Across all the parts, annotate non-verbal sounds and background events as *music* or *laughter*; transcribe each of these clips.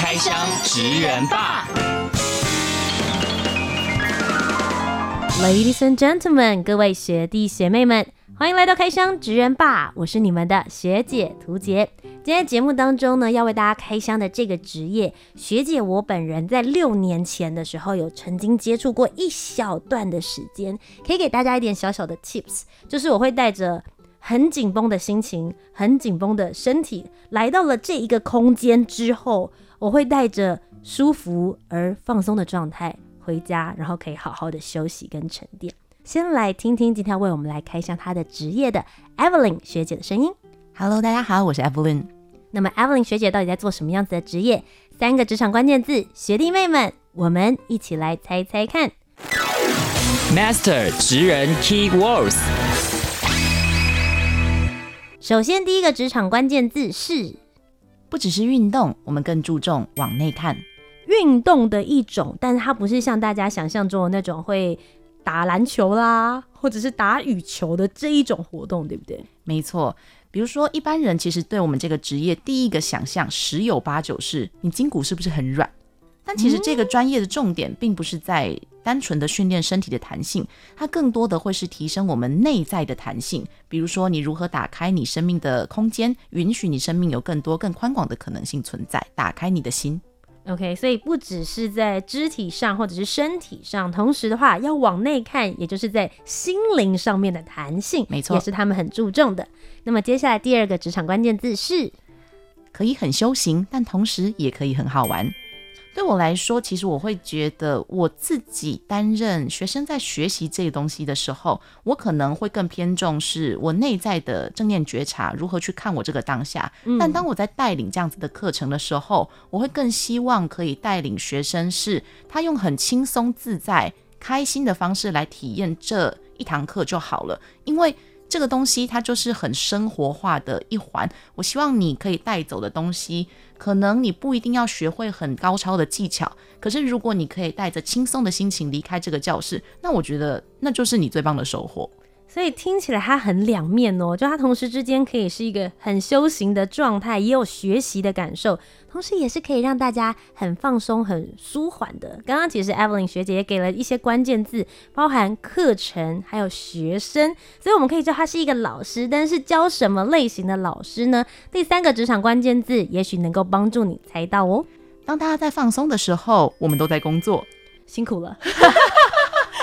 开箱职人吧，Ladies and gentlemen，各位学弟学妹们，欢迎来到开箱职人吧，我是你们的学姐屠洁。今天节目当中呢，要为大家开箱的这个职业，学姐我本人在六年前的时候有曾经接触过一小段的时间，可以给大家一点小小的 tips，就是我会带着很紧绷的心情、很紧绷的身体，来到了这一个空间之后。我会带着舒服而放松的状态回家，然后可以好好的休息跟沉淀。先来听听今天为我们来开箱她的职业的 Evelyn 学姐的声音。Hello，大家好，我是 Evelyn。那么 Evelyn 学姐到底在做什么样子的职业？三个职场关键字，学弟妹们，我们一起来猜猜看。Master 职人 Key Words。首先，第一个职场关键字是。不只是运动，我们更注重往内看。运动的一种，但是它不是像大家想象中的那种会打篮球啦，或者是打羽球的这一种活动，对不对？没错。比如说，一般人其实对我们这个职业第一个想象，十有八九是你筋骨是不是很软？但其实这个专业的重点并不是在。单纯的训练身体的弹性，它更多的会是提升我们内在的弹性。比如说，你如何打开你生命的空间，允许你生命有更多、更宽广的可能性存在，打开你的心。OK，所以不只是在肢体上或者是身体上，同时的话要往内看，也就是在心灵上面的弹性，没错，也是他们很注重的。那么接下来第二个职场关键字是，可以很修行，但同时也可以很好玩。对我来说，其实我会觉得我自己担任学生在学习这个东西的时候，我可能会更偏重是我内在的正念觉察，如何去看我这个当下。但当我在带领这样子的课程的时候，我会更希望可以带领学生是他用很轻松自在、开心的方式来体验这一堂课就好了，因为。这个东西它就是很生活化的一环。我希望你可以带走的东西，可能你不一定要学会很高超的技巧，可是如果你可以带着轻松的心情离开这个教室，那我觉得那就是你最棒的收获。所以听起来它很两面哦，就它同时之间可以是一个很修行的状态，也有学习的感受，同时也是可以让大家很放松、很舒缓的。刚刚其实 Evelyn 学姐也给了一些关键字，包含课程还有学生，所以我们可以知道他是一个老师，但是教什么类型的老师呢？第三个职场关键字也许能够帮助你猜到哦。当大家在放松的时候，我们都在工作，辛苦了。*laughs* *laughs*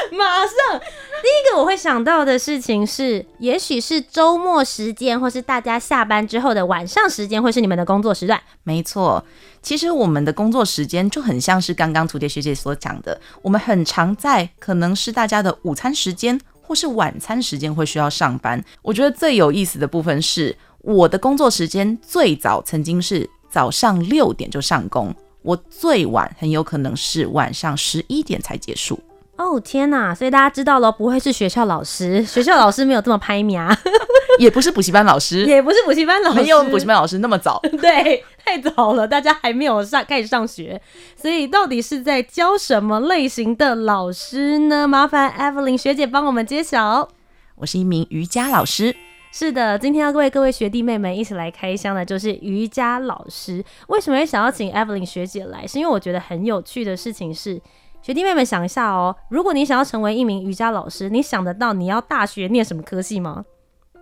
*laughs* 马上，第一个我会想到的事情是，也许是周末时间，或是大家下班之后的晚上时间，会是你们的工作时段。没错，其实我们的工作时间就很像是刚刚屠洁学姐所讲的，我们很常在可能是大家的午餐时间，或是晚餐时间会需要上班。我觉得最有意思的部分是，我的工作时间最早曾经是早上六点就上工，我最晚很有可能是晚上十一点才结束。哦天呐！所以大家知道了，不会是学校老师，学校老师没有这么拍苗，*laughs* 也不是补习班老师，也不是补习班老师，没有补习班老师那么早，*laughs* 对，太早了，大家还没有上开始上学，所以到底是在教什么类型的老师呢？麻烦 Evelyn 学姐帮我们揭晓。我是一名瑜伽老师，是的，今天要为各位学弟妹们一起来开箱的，就是瑜伽老师。为什么会想要请 Evelyn 学姐来？是因为我觉得很有趣的事情是。学弟妹们想一下哦，如果你想要成为一名瑜伽老师，你想得到你要大学念什么科系吗？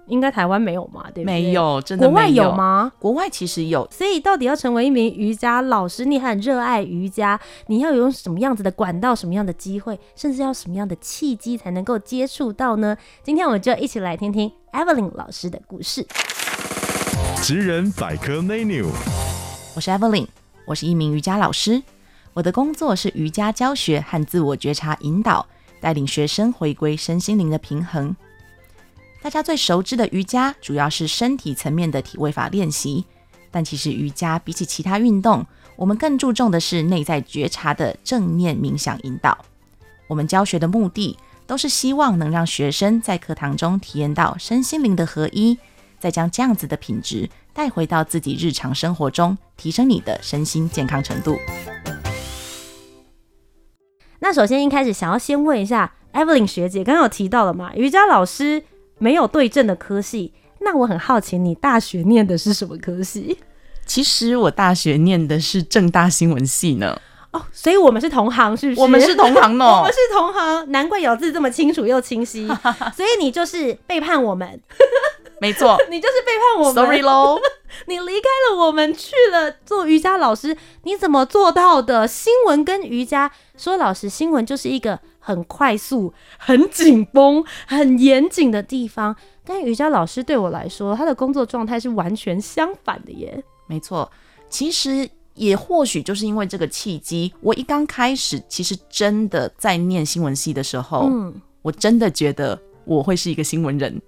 应该台湾没有嘛，对不对？没有，真的。国外有吗？国外其实有。所以到底要成为一名瑜伽老师，你很热爱瑜伽，你要有什么样子的管道、什么样的机会，甚至要什么样的契机才能够接触到呢？今天我们就一起来听听 Evelyn 老师的故事。职人百科 menu，我是 Evelyn，我是一名瑜伽老师。我的工作是瑜伽教学和自我觉察引导，带领学生回归身心灵的平衡。大家最熟知的瑜伽，主要是身体层面的体位法练习。但其实瑜伽比起其他运动，我们更注重的是内在觉察的正念冥想引导。我们教学的目的都是希望能让学生在课堂中体验到身心灵的合一，再将这样子的品质带回到自己日常生活中，提升你的身心健康程度。那首先一开始想要先问一下 Evelyn 学姐，刚刚有提到了嘛，瑜伽老师没有对症的科系，那我很好奇，你大学念的是什么科系？其实我大学念的是正大新闻系呢。哦，所以我们是同行，是不是？我们是同行哦，*laughs* 我们是同行，难怪咬字这么清楚又清晰。*laughs* 所以你就是背叛我们，没错，*laughs* 你就是背叛我们。Sorry 喽，你离开了我们，去了做瑜伽老师，你怎么做到的？新闻跟瑜伽，说老实，新闻就是一个很快速、很紧绷、很严谨的地方，但瑜伽老师对我来说，他的工作状态是完全相反的耶。没错，其实。也或许就是因为这个契机，我一刚开始其实真的在念新闻系的时候，嗯，我真的觉得我会是一个新闻人。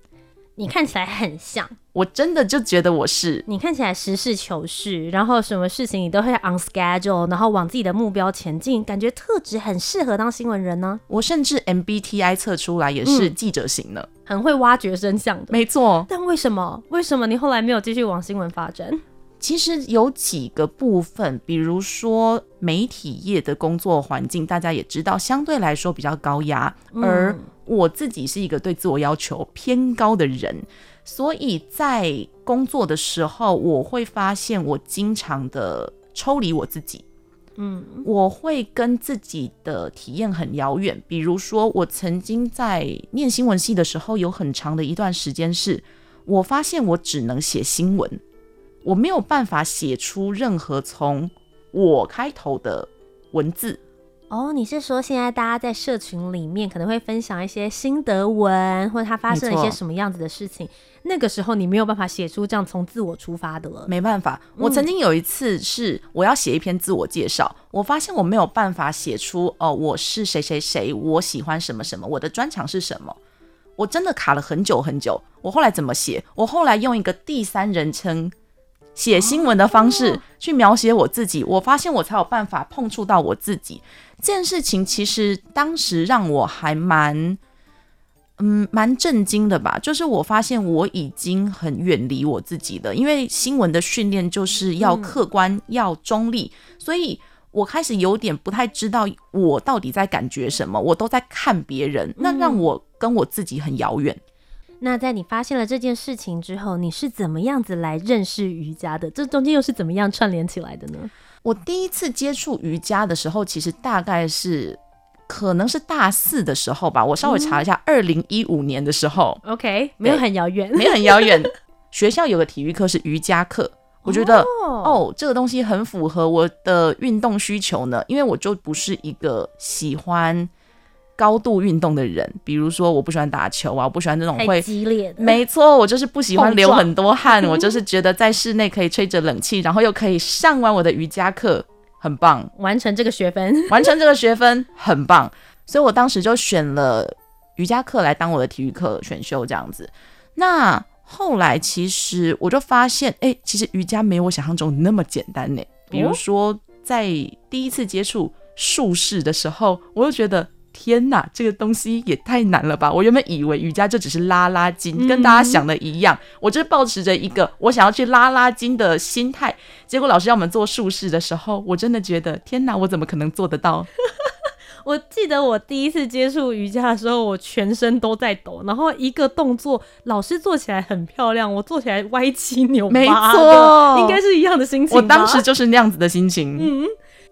你看起来很像，我真的就觉得我是。你看起来实事求是，然后什么事情你都会 on schedule，然后往自己的目标前进，感觉特质很适合当新闻人呢。我甚至 MBTI 测出来也是记者型的，嗯，很会挖掘真相的。没错。但为什么？为什么你后来没有继续往新闻发展？其实有几个部分，比如说媒体业的工作环境，大家也知道，相对来说比较高压。而我自己是一个对自我要求偏高的人，所以在工作的时候，我会发现我经常的抽离我自己。嗯，我会跟自己的体验很遥远。比如说，我曾经在念新闻系的时候，有很长的一段时间是，我发现我只能写新闻。我没有办法写出任何从我开头的文字。哦，你是说现在大家在社群里面可能会分享一些心得文，或者他发生了一些什么样子的事情？那个时候你没有办法写出这样从自我出发的了。没办法，我曾经有一次是我要写一篇自我介绍，嗯，我发现我没有办法写出哦，我是谁谁谁，我喜欢什么什么，我的专长是什么。我真的卡了很久很久。我后来怎么写？我后来用一个第三人称。写新闻的方式去描写我自己，我发现我才有办法碰触到我自己这件事情。其实当时让我还蛮，嗯，蛮震惊的吧。就是我发现我已经很远离我自己了，因为新闻的训练就是要客观、要中立，所以我开始有点不太知道我到底在感觉什么，我都在看别人，那让我跟我自己很遥远。那在你发现了这件事情之后，你是怎么样子来认识瑜伽的？这中间又是怎么样串联起来的呢？我第一次接触瑜伽的时候，其实大概是可能是大四的时候吧。我稍微查了一下，二零一五年的时候。OK，没有很遥远，没有很遥远。*laughs* 学校有个体育课是瑜伽课，我觉得哦，哦，这个东西很符合我的运动需求呢，因为我就不是一个喜欢。高度运动的人，比如说我不喜欢打球啊，我不喜欢那种会激烈的。没错，我就是不喜欢流很多汗，*laughs* 我就是觉得在室内可以吹着冷气，然后又可以上完我的瑜伽课，很棒，完成这个学分，完成这个学分很棒。所以我当时就选了瑜伽课来当我的体育课选修，这样子。那后来其实我就发现，哎、欸，其实瑜伽没有我想象中那么简单呢。比如说在第一次接触术式的时候，我就觉得。天哪，这个东西也太难了吧！我原本以为瑜伽就只是拉拉筋，跟大家想的一样。嗯、我就是抱持着一个我想要去拉拉筋的心态。结果老师让我们做术式的时候，我真的觉得天哪，我怎么可能做得到？*laughs* 我记得我第一次接触瑜伽的时候，我全身都在抖，然后一个动作老师做起来很漂亮，我做起来歪七扭八。没错，应该是一样的心情。我当时就是那样子的心情。嗯。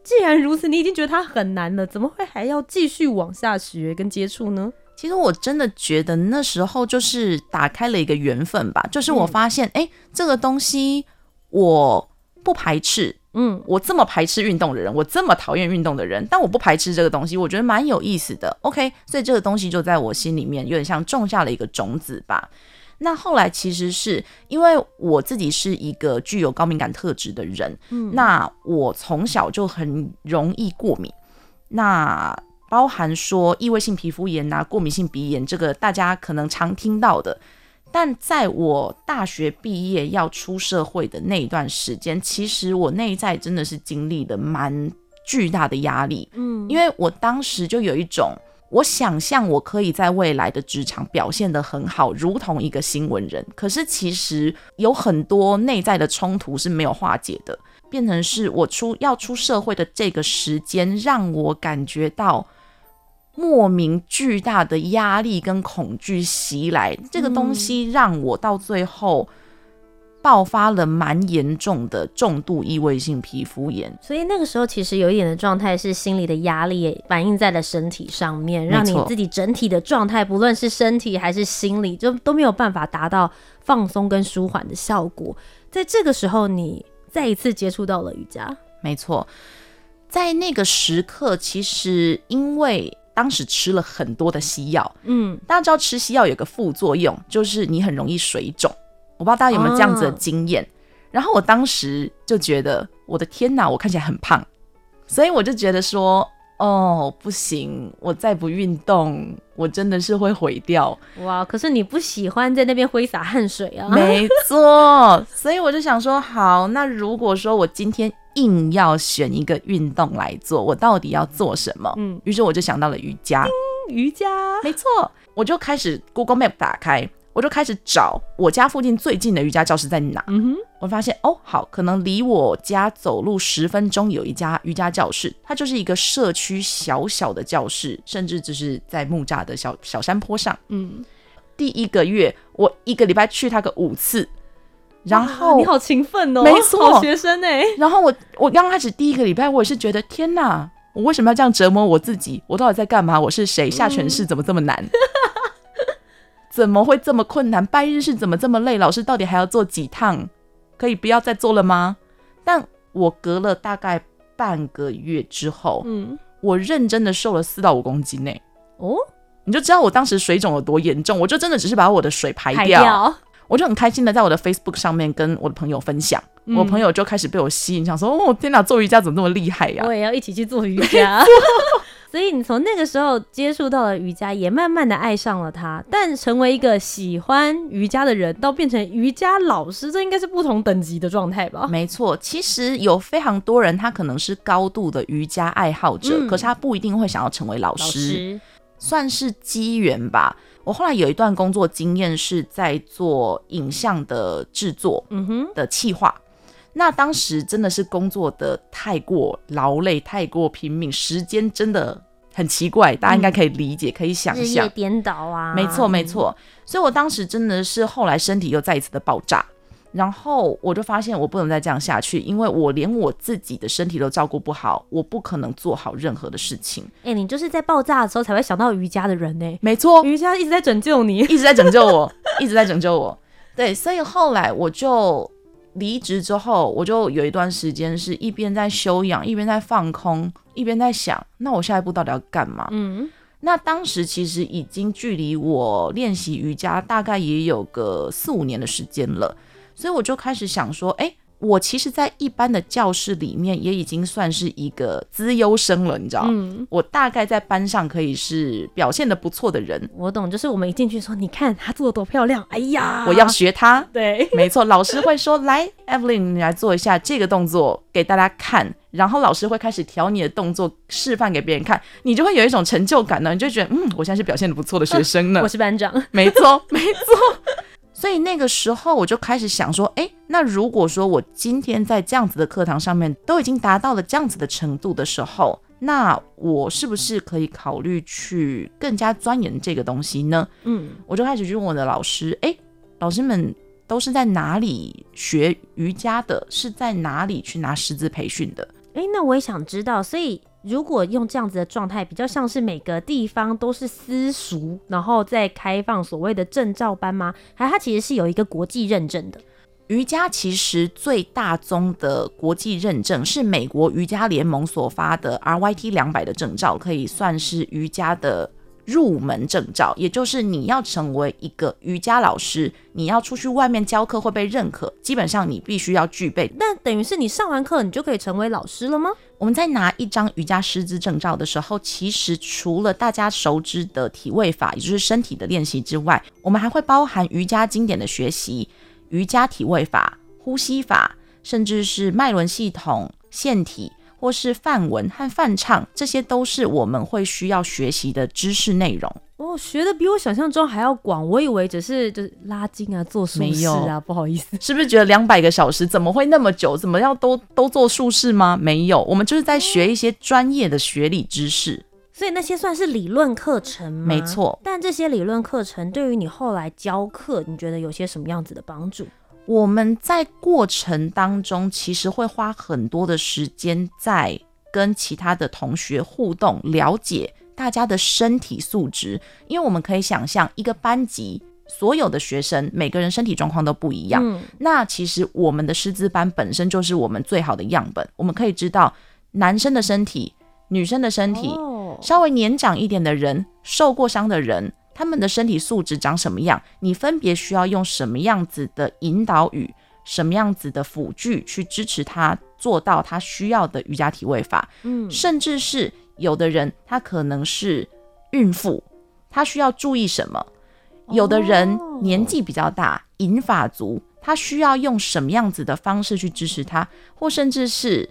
既然如此，你已经觉得它很难了，怎么会还要继续往下学跟接触呢？其实我真的觉得那时候就是打开了一个缘分吧，就是我发现，哎、嗯欸，这个东西我不排斥，嗯，我这么排斥运动的人，我这么讨厌运动的人，但我不排斥这个东西，我觉得蛮有意思的。OK，所以这个东西就在我心里面有点像种下了一个种子吧。那后来其实是因为我自己是一个具有高敏感特质的人，嗯，那我从小就很容易过敏，那包含说异位性皮肤炎啊、过敏性鼻炎，这个大家可能常听到的。但在我大学毕业要出社会的那一段时间，其实我内在真的是经历了蛮巨大的压力。嗯，因为我当时就有一种，我想象我可以在未来的职场表现得很好，如同一个新闻人。可是其实有很多内在的冲突是没有化解的，变成是我出要出社会的这个时间，让我感觉到。莫名巨大的压力跟恐惧袭来，这个东西让我到最后爆发了蛮严重的重度异位性皮肤炎。所以那个时候其实有一点的状态是心理的压力反映在了身体上面，让你自己整体的状态，不论是身体还是心理，就都没有办法达到放松跟舒缓的效果。在这个时候，你再一次接触到了瑜伽。没错，在那个时刻，其实因为。当时吃了很多的西药，嗯，大家知道吃西药有个副作用，就是你很容易水肿。我不知道大家有没有这样子的经验。哦、然后我当时就觉得，我的天哪，我看起来很胖，所以我就觉得说，哦，不行，我再不运动，我真的是会毁掉。哇，可是你不喜欢在那边挥洒汗水啊？没错，所以我就想说，好，那如果说我今天。硬要选一个运动来做，我到底要做什么？嗯，于是我就想到了瑜伽。瑜伽，没错，我就开始 Google Map 打开，我就开始找我家附近最近的瑜伽教室在哪。嗯哼，我发现哦，好，可能离我家走路十分钟有一家瑜伽教室，它就是一个社区小小的教室，甚至只是在木栅的小小山坡上。嗯，第一个月我一个礼拜去它个五次。然后你好勤奋哦，没错，好学生哎。然后我我刚开始第一个礼拜，我也是觉得天哪，我为什么要这样折磨我自己？我到底在干嘛？我是谁？下犬式怎么这么难？怎么会这么困难？拜日是怎么这么累？老师到底还要做几趟？可以不要再做了吗？但我隔了大概半个月之后，嗯，我认真的瘦了四到五公斤呢。哦，你就知道我当时水肿有多严重。我就真的只是把我的水排掉。排掉我就很开心的在我的 Facebook 上面跟我的朋友分享，嗯、我朋友就开始被我吸引，想说：“哦，天哪，做瑜伽怎么那么厉害呀？”我也要一起去做瑜伽。所以你从那个时候接触到了瑜伽，也慢慢的爱上了它。但成为一个喜欢瑜伽的人，到变成瑜伽老师，这应该是不同等级的状态吧？没错，其实有非常多人，他可能是高度的瑜伽爱好者，嗯、可是他不一定会想要成为老师，老师算是机缘吧。我后来有一段工作经验是在做影像的制作，嗯哼，的企划。那当时真的是工作的太过劳累，太过拼命，时间真的很奇怪，大家应该可以理解，嗯、可以想象，日夜颠倒啊，没错没错。所以我当时真的是后来身体又再一次的爆炸。然后我就发现我不能再这样下去，因为我连我自己的身体都照顾不好，我不可能做好任何的事情。哎、欸，你就是在爆炸的时候才会想到瑜伽的人呢？没错，瑜伽一直在拯救你，一直在拯救我，一直在拯救我。对，所以后来我就离职之后，我就有一段时间是一边在休养，一边在放空，一边在想，那我下一步到底要干嘛？嗯，那当时其实已经距离我练习瑜伽大概也有个四五年的时间了。所以我就开始想说，哎、欸，我其实，在一般的教室里面也已经算是一个资优生了，你知道？嗯，我大概在班上可以是表现的不错的人。我懂，就是我们一进去说，你看他做的多漂亮，哎呀，我要学他。*laughs* 对，没错，老师会说，来，Evelyn，你来做一下这个动作给大家看，然后老师会开始调你的动作，示范给别人看，你就会有一种成就感呢，你就觉得，嗯，我现在是表现的不错的学生呢。*laughs* 我是班长。没错，没错。所以那个时候我就开始想说，诶，那如果说我今天在这样子的课堂上面都已经达到了这样子的程度的时候，那我是不是可以考虑去更加钻研这个东西呢？嗯，我就开始去问我的老师，诶，老师们都是在哪里学瑜伽的？是在哪里去拿师资培训的？诶，那我也想知道，所以。如果用这样子的状态，比较像是每个地方都是私塾，然后再开放所谓的证照班吗？还它其实是有一个国际认证的。瑜伽其实最大宗的国际认证是美国瑜伽联盟所发的 RYT 两百的证照，可以算是瑜伽的。入门证照，也就是你要成为一个瑜伽老师，你要出去外面教课会被认可，基本上你必须要具备。那等于是你上完课，你就可以成为老师了吗？我们在拿一张瑜伽师资证照的时候，其实除了大家熟知的体位法，也就是身体的练习之外，我们还会包含瑜伽经典的学习、瑜伽体位法、呼吸法，甚至是脉轮系统、腺体。或是梵文和梵唱，这些都是我们会需要学习的知识内容。哦，学的比我想象中还要广，我以为只是就是拉筋啊、做术式啊，不好意思，*laughs* 是不是觉得两百个小时怎么会那么久？怎么要都都做术式吗？没有，我们就是在学一些专业的学理知识。所以那些算是理论课程吗？没错，但这些理论课程对于你后来教课，你觉得有些什么样子的帮助？我们在过程当中，其实会花很多的时间在跟其他的同学互动，了解大家的身体素质。因为我们可以想象，一个班级所有的学生，每个人身体状况都不一样。嗯。那其实我们的师资班本身就是我们最好的样本。我们可以知道男生的身体、女生的身体，稍微年长一点的人、受过伤的人。他们的身体素质长什么样？你分别需要用什么样子的引导语、什么样子的辅具去支持他做到他需要的瑜伽体位法？嗯，甚至是有的人他可能是孕妇，他需要注意什么？有的人年纪比较大，银发族，他需要用什么样子的方式去支持他？或甚至是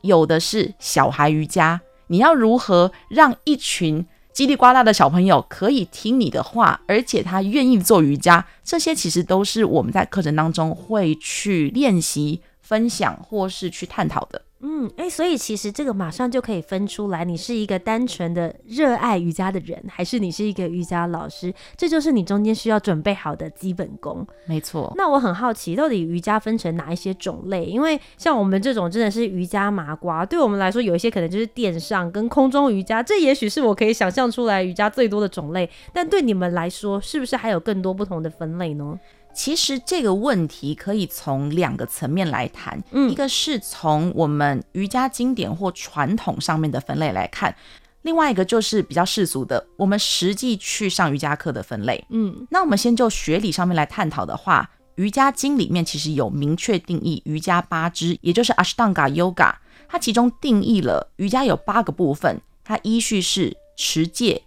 有的是小孩瑜伽，你要如何让一群？叽里呱啦的小朋友可以听你的话，而且他愿意做瑜伽，这些其实都是我们在课程当中会去练习、分享或是去探讨的。嗯，哎、欸，所以其实这个马上就可以分出来，你是一个单纯的热爱瑜伽的人，还是你是一个瑜伽老师？这就是你中间需要准备好的基本功。没错。那我很好奇，到底瑜伽分成哪一些种类？因为像我们这种真的是瑜伽麻瓜，对我们来说，有一些可能就是垫上跟空中瑜伽，这也许是我可以想象出来瑜伽最多的种类。但对你们来说，是不是还有更多不同的分类呢？其实这个问题可以从两个层面来谈，嗯，一个是从我们瑜伽经典或传统上面的分类来看，另外一个就是比较世俗的，我们实际去上瑜伽课的分类，嗯，那我们先就学理上面来探讨的话，瑜伽经里面其实有明确定义瑜伽八支，也就是 Ashtanga Yoga，它其中定义了瑜伽有八个部分，它依序是持戒、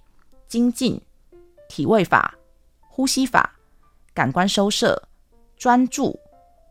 精进、体位法、呼吸法。感官收摄、专注、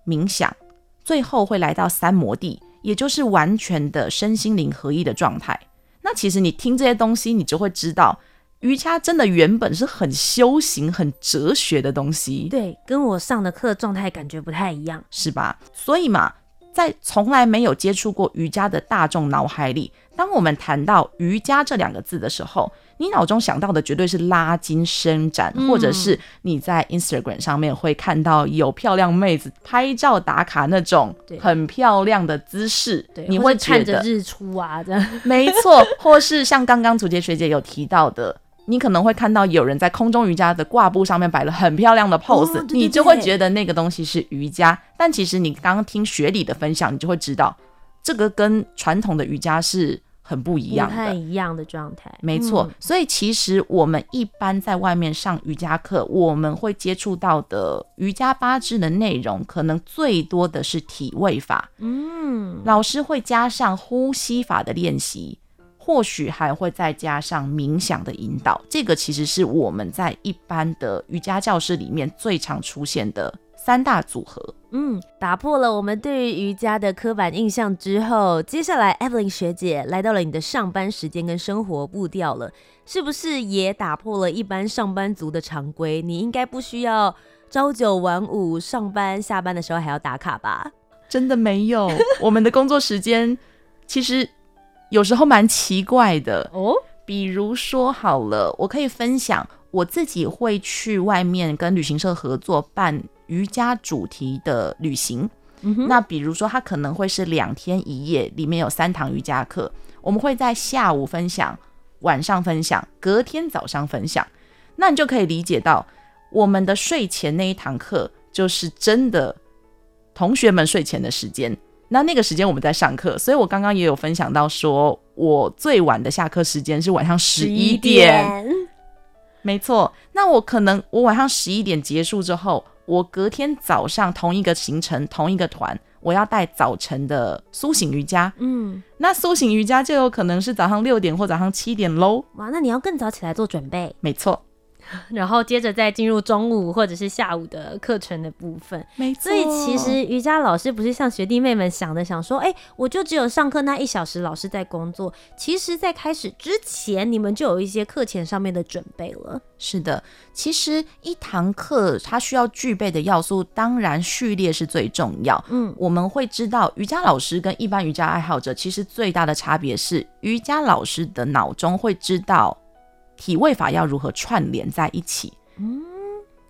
冥想，最后会来到三摩地，也就是完全的身心灵合一的状态。那其实你听这些东西，你就会知道，瑜伽真的原本是很修行、很哲学的东西。对，跟我上的课状态感觉不太一样，是吧？所以嘛，在从来没有接触过瑜伽的大众脑海里，当我们谈到瑜伽这两个字的时候，你脑中想到的绝对是拉筋伸展，嗯，或者是你在 Instagram 上面会看到有漂亮妹子拍照打卡那种很漂亮的姿势，你会看着日出啊，这样没错。或是像刚刚楚杰学姐有提到的，你可能会看到有人在空中瑜伽的挂布上面摆了很漂亮的 pose，哦，对对对，你就会觉得那个东西是瑜伽。但其实你刚刚听学理的分享，你就会知道这个跟传统的瑜伽是。很不一样的，不太一样的状态，没错。所以其实我们一般在外面上瑜伽课，我们会接触到的瑜伽八支的内容，可能最多的是体位法。嗯，老师会加上呼吸法的练习，或许还会再加上冥想的引导。这个其实是我们在一般的瑜伽教室里面最常出现的。三大组合，嗯，打破了我们对于瑜伽的刻板印象之后，接下来 Evelyn 学姐来到了你的上班时间跟生活步调了，是不是也打破了一般上班族的常规？你应该不需要朝九晚五，上班下班的时候还要打卡吧？真的没有，我们的工作时间其实有时候蛮奇怪的哦。比如说好了，我可以分享我自己会去外面跟旅行社合作办。瑜伽主题的旅行，嗯，那比如说它可能会是两天一夜，里面有三堂瑜伽课，我们会在下午分享，晚上分享，隔天早上分享。那你就可以理解到，我们的睡前那一堂课就是真的同学们睡前的时间。那那个时间我们在上课，所以我刚刚也有分享到，说我最晚的下课时间是晚上十一点。没错，那我可能我晚上十一点结束之后。我隔天早上同一个行程同一个团，我要带早晨的苏醒瑜伽。嗯，那苏醒瑜伽就有可能是早上六点或早上七点喽。哇，那你要更早起来做准备。没错。然后接着再进入中午或者是下午的课程的部分，没错。所以其实瑜伽老师不是像学弟妹们想的，想说，哎，我就只有上课那一小时，老师在工作。其实，在开始之前，你们就有一些课前上面的准备了。是的，其实一堂课它需要具备的要素，当然序列是最重要。嗯，我们会知道，瑜伽老师跟一般瑜伽爱好者其实最大的差别是，瑜伽老师的脑中会知道。体位法要如何串联在一起？嗯，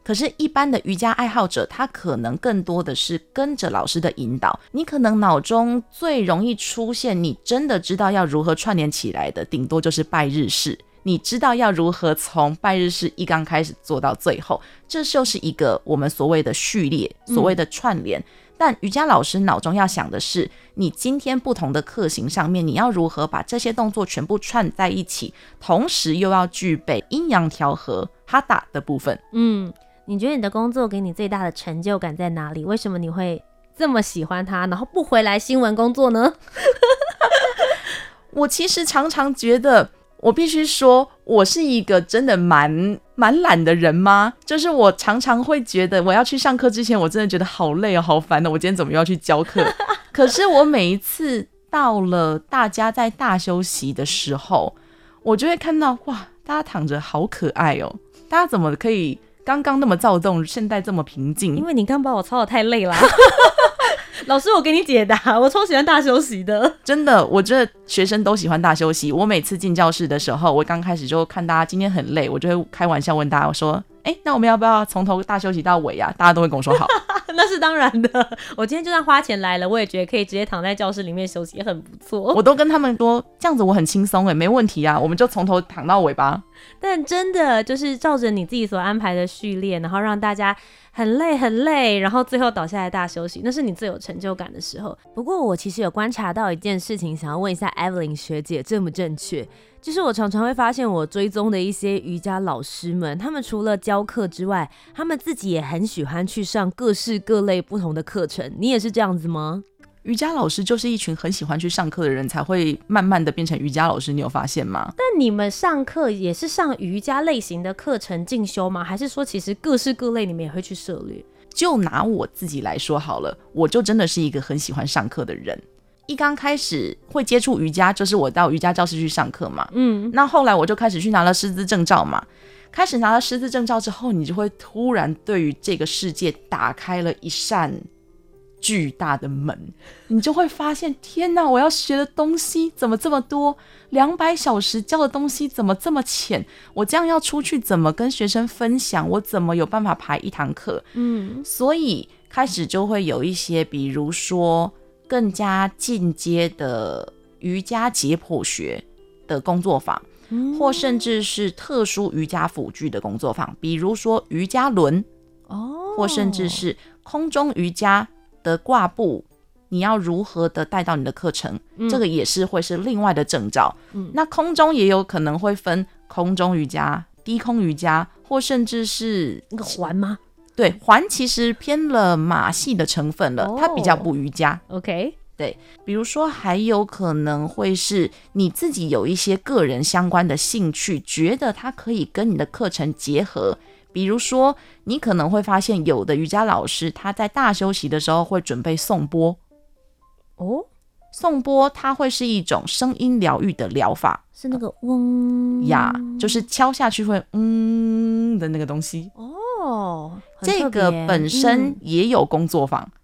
可是，一般的瑜伽爱好者，他可能更多的是跟着老师的引导。你可能脑中最容易出现，你真的知道要如何串联起来的，顶多就是拜日式。你知道要如何从拜日式一刚开始做到最后，这就是一个我们所谓的序列，所谓的串联。嗯但瑜伽老师脑中要想的是，你今天不同的课型上面，你要如何把这些动作全部串在一起，同时又要具备阴阳调和哈达的部分。嗯，你觉得你的工作给你最大的成就感在哪里？为什么你会这么喜欢它，然后不回来新闻工作呢？*laughs* 我其实常常觉得。我必须说，我是一个真的蛮蛮懒的人吗？就是我常常会觉得，我要去上课之前，我真的觉得好累哦，好烦哦，我今天怎么又要去教课？*laughs* 可是我每一次到了大家在大休息的时候，我就会看到哇，大家躺着好可爱哦，大家怎么可以刚刚那么躁动，现在这么平静？因为你刚把我操的太累了。*laughs* 老师，我给你解答，*laughs* 我超喜欢大休息的，*laughs* 真的，我觉得学生都喜欢大休息。我每次进教室的时候，我刚开始就看大家今天很累，我就会开玩笑问大家，我说：“哎、欸，那我们要不要从头大休息到尾啊？”大家都会跟我说好。那是当然的，我今天就算花钱来了，我也觉得可以直接躺在教室里面休息，也很不错。我都跟他们说，这样子我很轻松哎，没问题啊，我们就从头躺到尾吧。但真的就是照着你自己所安排的序列，然后让大家很累很累，然后最后倒下来大休息，那是你最有成就感的时候。不过我其实有观察到一件事情，想要问一下 Evelyn 学姐正不正确？就是我常常会发现，我追踪的一些瑜伽老师们，他们除了教课之外，他们自己也很喜欢去上各式各类不同的课程。你也是这样子吗？瑜伽老师就是一群很喜欢去上课的人，才会慢慢的变成瑜伽老师。你有发现吗？但你们上课也是上瑜伽类型的课程进修吗？还是说其实各式各类你们也会去涉猎？就拿我自己来说好了，我就真的是一个很喜欢上课的人。一刚开始会接触瑜伽，就是我到瑜伽教室去上课嘛。嗯，那后来我就开始去拿了师资证照嘛。开始拿了师资证照之后，你就会突然对于这个世界打开了一扇。巨大的门，你就会发现，天哪！我要学的东西怎么这么多？两百小时教的东西怎么这么浅？我这样要出去怎么跟学生分享？我怎么有办法排一堂课？嗯，所以开始就会有一些，比如说更加进阶的瑜伽解剖学的工作坊，嗯，或甚至是特殊瑜伽辅具的工作坊，比如说瑜伽轮，哦，或甚至是空中瑜伽。的挂布，你要如何的带到你的课程？嗯，这个也是会是另外的证照。嗯，那空中也有可能会分空中瑜伽、低空瑜伽，或甚至是那个环吗？对，环其实偏了马戏的成分了，哦，它比较不瑜伽。OK，对，比如说还有可能会是你自己有一些个人相关的兴趣，觉得它可以跟你的课程结合。比如说，你可能会发现，有的瑜伽老师他在大休息的时候会准备颂钵。哦，颂钵它会是一种声音疗愈的疗法，是那个嗡呀，就是敲下去会嗯的那个东西。哦，这个本身也有工作坊。嗯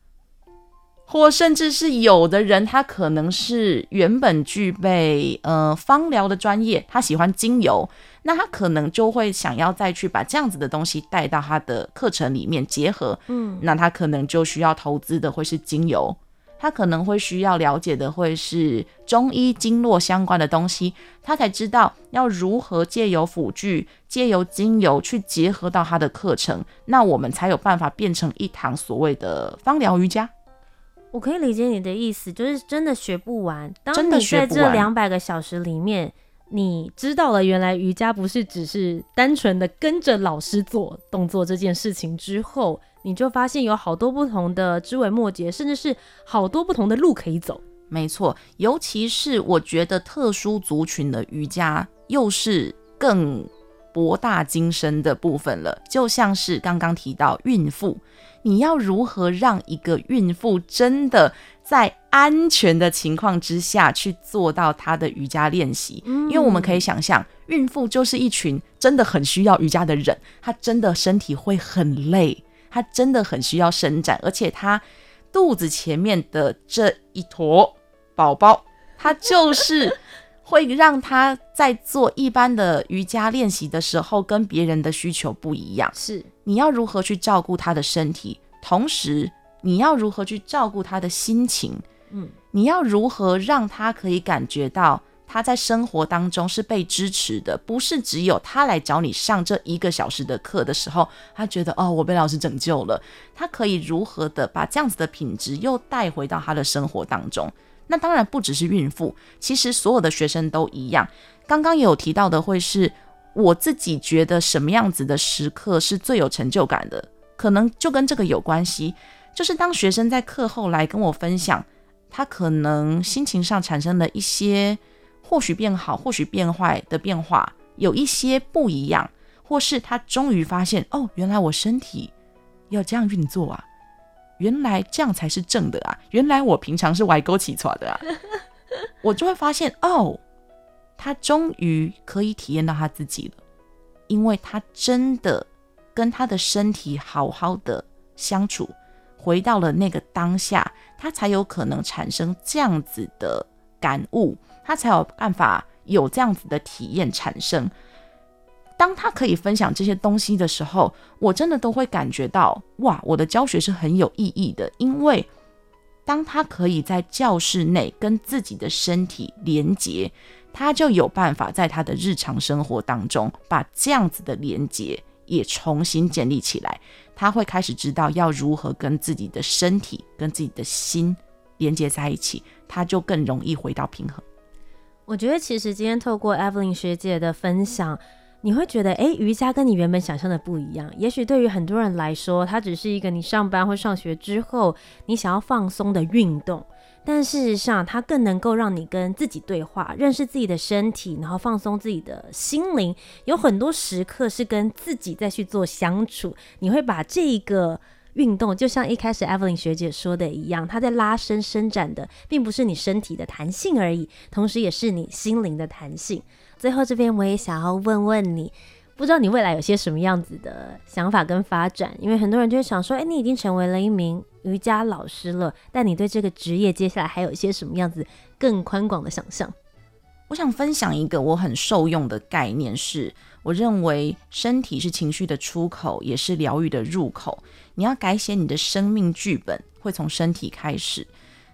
或甚至是有的人，他可能是原本具备呃芳疗的专业，他喜欢精油，那他可能就会想要再去把这样子的东西带到他的课程里面结合，嗯，那他可能就需要投资的会是精油，他可能会需要了解的会是中医经络相关的东西，他才知道要如何借由辅具、借由精油去结合到他的课程，那我们才有办法变成一堂所谓的芳疗瑜伽。我可以理解你的意思，就是真的学不完。当你在这两百个小时里面，你知道了原来瑜伽不是只是单纯的跟着老师做动作这件事情之后，你就发现有好多不同的枝微末节，甚至是好多不同的路可以走。没错，尤其是我觉得特殊族群的瑜伽又是更博大精深的部分了。就像是刚刚提到孕妇，你要如何让一个孕妇真的在安全的情况之下去做到他的瑜伽练习？因为我们可以想象，孕妇就是一群真的很需要瑜伽的人，她真的身体会很累，她真的很需要伸展，而且她肚子前面的这一坨。宝宝，她就是会让她在做一般的瑜伽练习的时候，跟别人的需求不一样。是，你要如何去照顾她的身体，同时你要如何去照顾他的心情？嗯，你要如何让他可以感觉到他在生活当中是被支持的，不是只有他来找你上这一个小时的课的时候，他觉得哦，我被老师拯救了。他可以如何的把这样子的品质又带回到他的生活当中？那当然不只是孕妇，其实所有的学生都一样。刚刚也有提到的，会是我自己觉得什么样子的时刻是最有成就感的，可能就跟这个有关系。就是当学生在课后来跟我分享，他可能心情上产生了一些或许变好、或许变坏的变化，有一些不一样，或是他终于发现，哦，原来我身体要这样运作啊。原来这样才是正的啊！原来我平常是歪勾起错的啊！*laughs* 我就会发现哦，他终于可以体验到他自己了，因为他真的跟他的身体好好的相处，回到了那个当下，他才有可能产生这样子的感悟，他才有办法有这样子的体验产生。当他可以分享这些东西的时候，我真的都会感觉到哇，我的教学是很有意义的。因为当他可以在教室内跟自己的身体连接，他就有办法在他的日常生活当中把这样子的连接也重新建立起来。他会开始知道要如何跟自己的身体跟自己的心连接在一起，他就更容易回到平衡。我觉得其实今天透过 Evelyn 学姐的分享。你会觉得，诶，瑜伽跟你原本想象的不一样。也许对于很多人来说，它只是一个你上班或上学之后你想要放松的运动。但事实上，它更能够让你跟自己对话，认识自己的身体，然后放松自己的心灵。有很多时刻是跟自己再去做相处。你会把这个运动，就像一开始 Evelyn 学姐说的一样，它在拉伸伸展的，并不是你身体的弹性而已，同时也是你心灵的弹性。最后这边我也想要问问你，不知道你未来有些什么样子的想法跟发展？因为很多人就会想说，哎，你已经成为了一名瑜伽老师了，但你对这个职业接下来还有一些什么样子更宽广的想象？我想分享一个我很受用的概念是，我认为身体是情绪的出口，也是疗愈的入口。你要改写你的生命剧本，会从身体开始。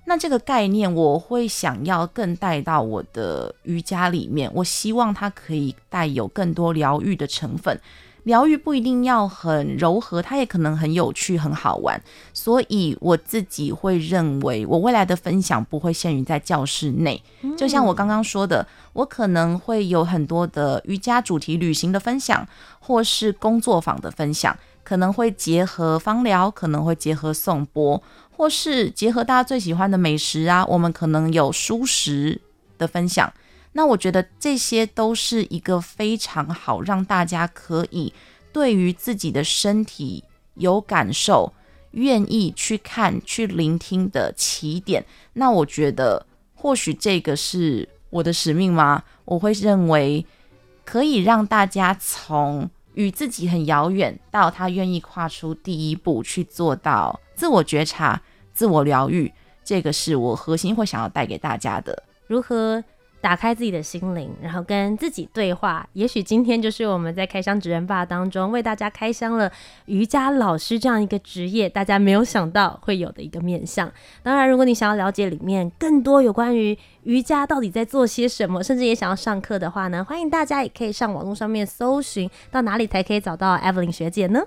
那这个概念，我会想要更带到我的瑜伽里面。我希望它可以带有更多疗愈的成分。疗愈不一定要很柔和，它也可能很有趣、很好玩。所以我自己会认为，我未来的分享不会限于在教室内。就像我刚刚说的，我可能会有很多的瑜伽主题旅行的分享，或是工作坊的分享，可能会结合芳疗，可能会结合颂钵。或是结合大家最喜欢的美食啊，我们可能有蔬食的分享。那我觉得这些都是一个非常好让大家可以对于自己的身体有感受、愿意去看、去聆听的起点。那我觉得或许这个是我的使命吗？我会认为可以让大家从与自己很遥远到他愿意跨出第一步去做到。自我觉察、自我疗愈，这个是我核心会想要带给大家的。如何打开自己的心灵，然后跟自己对话？也许今天就是我们在开箱职人 BAR 当中为大家开箱了瑜伽老师这样一个职业，大家没有想到会有的一个面向。当然，如果你想要了解里面更多有关于瑜伽到底在做些什么，甚至也想要上课的话呢，欢迎大家也可以上网络上面搜寻，到哪里才可以找到 Evelyn 学姐呢？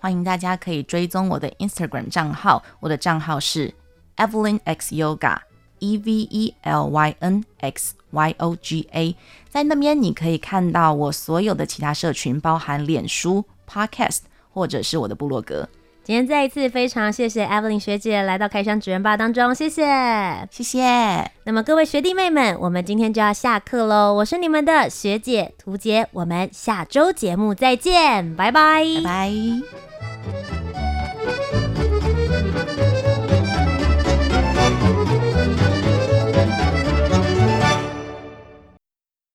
欢迎大家可以追踪我的 Instagram 账号，我的账号是 Evelyn X Yoga，E V E L Y N X Y O G A，在那边你可以看到我所有的其他社群，包含脸书、Podcast 或者是我的部落格。今天再一次非常谢谢 Evelyn 学姐来到开箱职人吧当中，谢谢，谢谢。那么各位学弟妹们，我们今天就要下课喽。我是你们的学姐涂洁，我们下周节目再见，拜拜，拜拜。